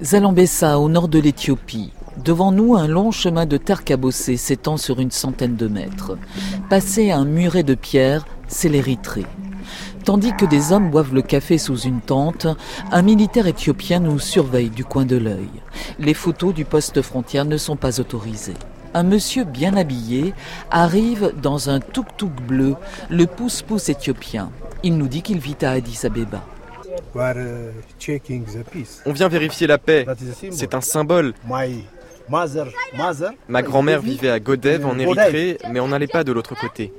Zalambessa, au nord de l'Éthiopie. Devant nous, un long chemin de terre cabossée s'étend sur une centaine de mètres. Passé un muret de pierre, c'est l'Érythrée. Tandis que des hommes boivent le café sous une tente, un militaire éthiopien nous surveille du coin de l'œil. Les photos du poste frontière ne sont pas autorisées. Un monsieur bien habillé arrive dans un tuk-tuk bleu, le pouce-pouce éthiopien. Il nous dit qu'il vit à Addis Abeba. On vient vérifier la paix. C'est un symbole. Ma grand-mère vivait à Godev en Érythrée, mais on n'allait pas de l'autre côté.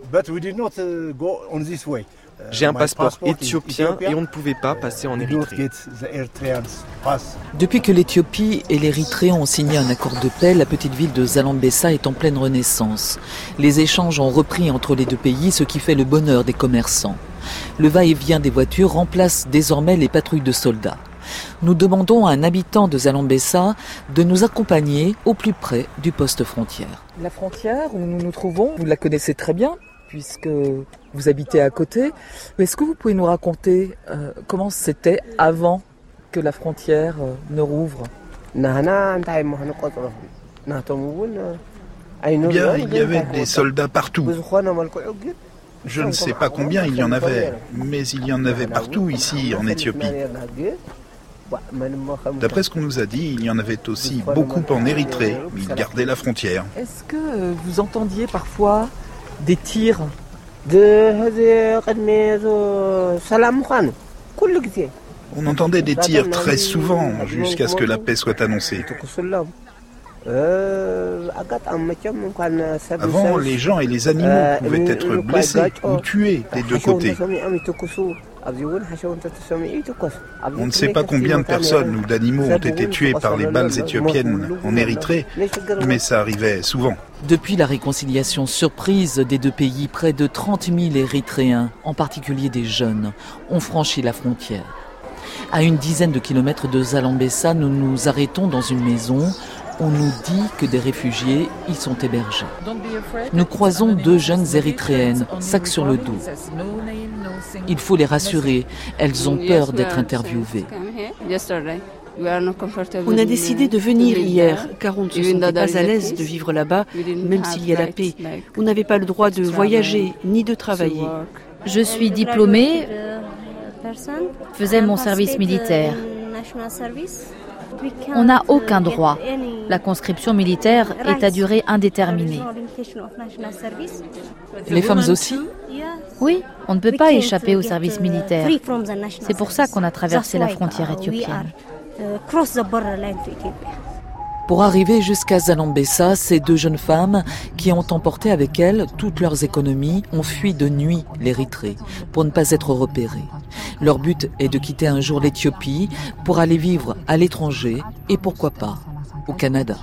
J'ai un passeport éthiopien et on ne pouvait pas passer en Érythrée. Depuis que l'Éthiopie et l'Érythrée ont signé un accord de paix, la petite ville de Zalambessa est en pleine renaissance. Les échanges ont repris entre les deux pays, ce qui fait le bonheur des commerçants. Le va-et-vient des voitures remplace désormais les patrouilles de soldats. Nous demandons à un habitant de Zalambessa de nous accompagner au plus près du poste frontière. La frontière où nous nous trouvons, vous la connaissez très bien puisque vous habitez à côté. Est-ce que vous pouvez nous raconter euh, comment c'était avant que la frontière euh, ne rouvre? Bien, il y avait des soldats partout. Je ne sais pas combien il y en avait, mais il y en avait partout ici en Éthiopie. D'après ce qu'on nous a dit, il y en avait aussi beaucoup en Érythrée, mais ils gardaient la frontière. Est-ce que euh, vous entendiez parfois des tirs? On entendait des tirs très souvent jusqu'à ce que la paix soit annoncée. Avant, les gens et les animaux pouvaient être blessés ou tués des deux côtés. On ne sait pas combien de personnes ou d'animaux ont été tués par les balles éthiopiennes en Érythrée, mais ça arrivait souvent. Depuis la réconciliation surprise des deux pays, près de 30 000 Érythréens, en particulier des jeunes, ont franchi la frontière. À une dizaine de kilomètres de Zalambessa, nous nous arrêtons dans une maison on nous dit que des réfugiés y sont hébergés. Nous croisons deux jeunes érythréennes, sac sur le dos. Il faut les rassurer, elles ont peur d'être interviewées. On a décidé de venir hier car on ne se sentait pas à l'aise de vivre là-bas, même s'il y a la paix. On n'avait pas le droit de voyager ni de travailler. Je suis diplômée, faisais mon service militaire. On n'a aucun droit. La conscription militaire est à durée indéterminée. Les femmes aussi Oui, on ne peut pas échapper au service militaire. C'est pour ça qu'on a traversé la frontière éthiopienne. Pour arriver jusqu'à Zalambessa, ces deux jeunes femmes, qui ont emporté avec elles toutes leurs économies, ont fui de nuit l'Érythrée pour ne pas être repérées. Leur but est de quitter un jour l'Éthiopie pour aller vivre à l'étranger et pourquoi pas au Canada.